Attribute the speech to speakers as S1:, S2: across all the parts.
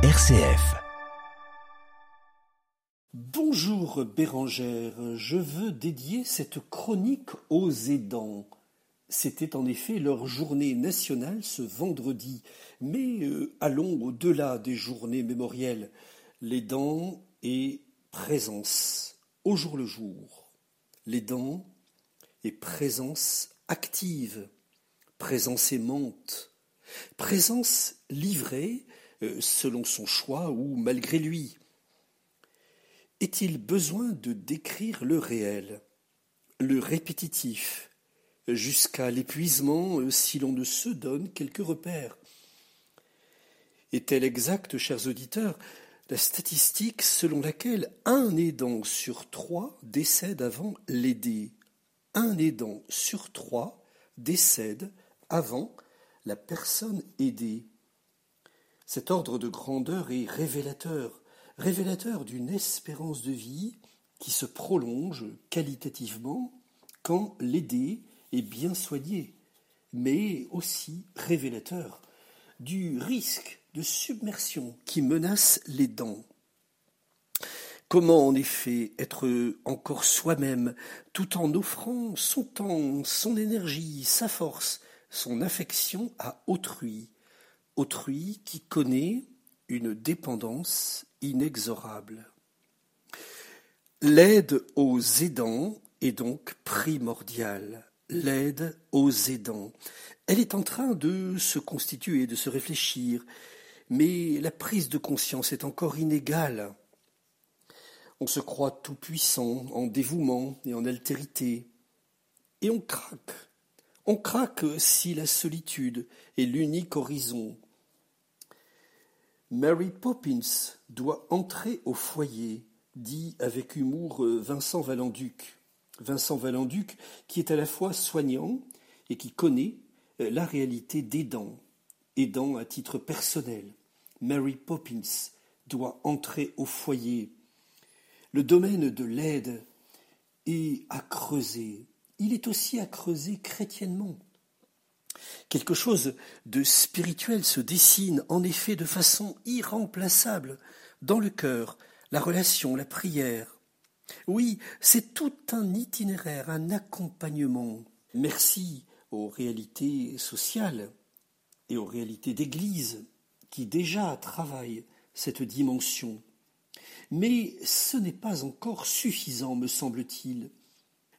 S1: RCF.
S2: Bonjour Bérangère, je veux dédier cette chronique aux aidants. C'était en effet leur journée nationale ce vendredi, mais euh, allons au-delà des journées mémorielles. Les dents et présence, au jour le jour. Les dents et présence active, présence aimante, présence livrée selon son choix ou malgré lui. Est-il besoin de décrire le réel, le répétitif, jusqu'à l'épuisement euh, si l'on ne se donne quelques repères? Est-elle exacte, chers auditeurs, la statistique selon laquelle un aidant sur trois décède avant l'aider? Un aidant sur trois décède avant la personne aidée. Cet ordre de grandeur est révélateur, révélateur d'une espérance de vie qui se prolonge qualitativement quand l'aider est bien soigné, mais aussi révélateur du risque de submersion qui menace les dents. Comment en effet être encore soi-même tout en offrant son temps, son énergie, sa force, son affection à autrui, autrui qui connaît une dépendance inexorable. L'aide aux aidants est donc primordiale. L'aide aux aidants. Elle est en train de se constituer, de se réfléchir, mais la prise de conscience est encore inégale. On se croit tout puissant en dévouement et en altérité, et on craque. On craque si la solitude est l'unique horizon, Mary Poppins doit entrer au foyer, dit avec humour euh, Vincent Valanduc. Vincent Valanduc qui est à la fois soignant et qui connaît euh, la réalité d'aidant, aidant à titre personnel. Mary Poppins doit entrer au foyer. Le domaine de l'aide est à creuser. Il est aussi à creuser chrétiennement. Quelque chose de spirituel se dessine en effet de façon irremplaçable dans le cœur, la relation, la prière. Oui, c'est tout un itinéraire, un accompagnement. Merci aux réalités sociales et aux réalités d'Église qui déjà travaillent cette dimension. Mais ce n'est pas encore suffisant, me semble-t-il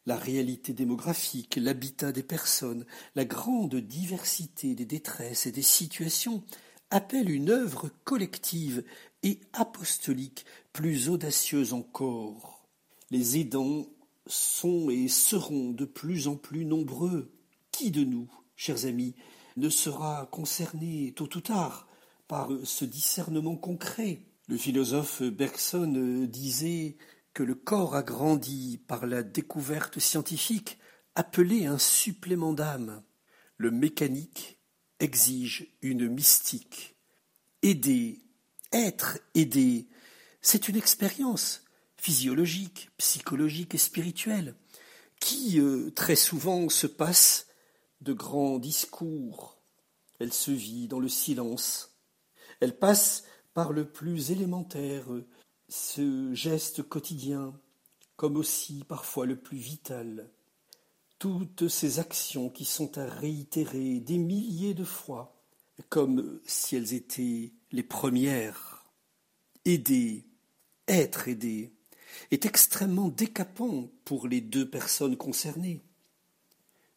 S2: la réalité démographique, l'habitat des personnes, la grande diversité des détresses et des situations appellent une œuvre collective et apostolique plus audacieuse encore. Les aidants sont et seront de plus en plus nombreux. Qui de nous, chers amis, ne sera concerné tôt ou tard par ce discernement concret? Le philosophe Bergson disait le corps a grandi par la découverte scientifique, appelé un supplément d'âme. Le mécanique exige une mystique. Aider, être aidé, c'est une expérience physiologique, psychologique et spirituelle qui euh, très souvent se passe de grands discours. Elle se vit dans le silence. Elle passe par le plus élémentaire, ce geste quotidien, comme aussi parfois le plus vital, toutes ces actions qui sont à réitérer des milliers de fois, comme si elles étaient les premières. Aider, être aidé, est extrêmement décapant pour les deux personnes concernées.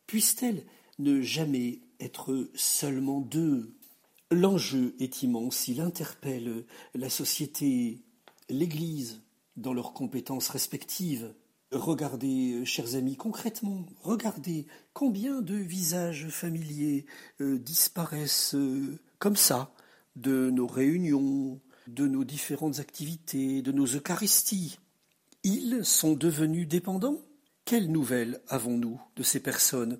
S2: Puissent-elles ne jamais être seulement deux? L'enjeu est immense, il interpelle la société l'Église dans leurs compétences respectives. Regardez, euh, chers amis, concrètement, regardez combien de visages familiers euh, disparaissent euh, comme ça de nos réunions, de nos différentes activités, de nos Eucharisties. Ils sont devenus dépendants Quelles nouvelles avons-nous de ces personnes?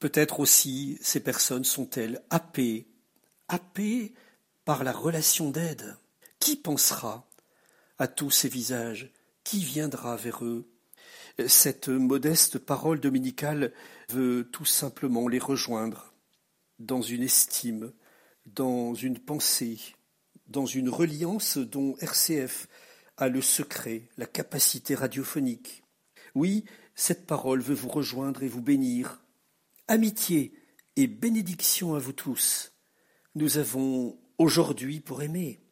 S2: Peut-être aussi ces personnes sont-elles happées, happées par la relation d'aide. Qui pensera à tous ces visages, qui viendra vers eux? Cette modeste parole dominicale veut tout simplement les rejoindre dans une estime, dans une pensée, dans une reliance dont RCF a le secret, la capacité radiophonique. Oui, cette parole veut vous rejoindre et vous bénir. Amitié et bénédiction à vous tous. Nous avons aujourd'hui pour aimer.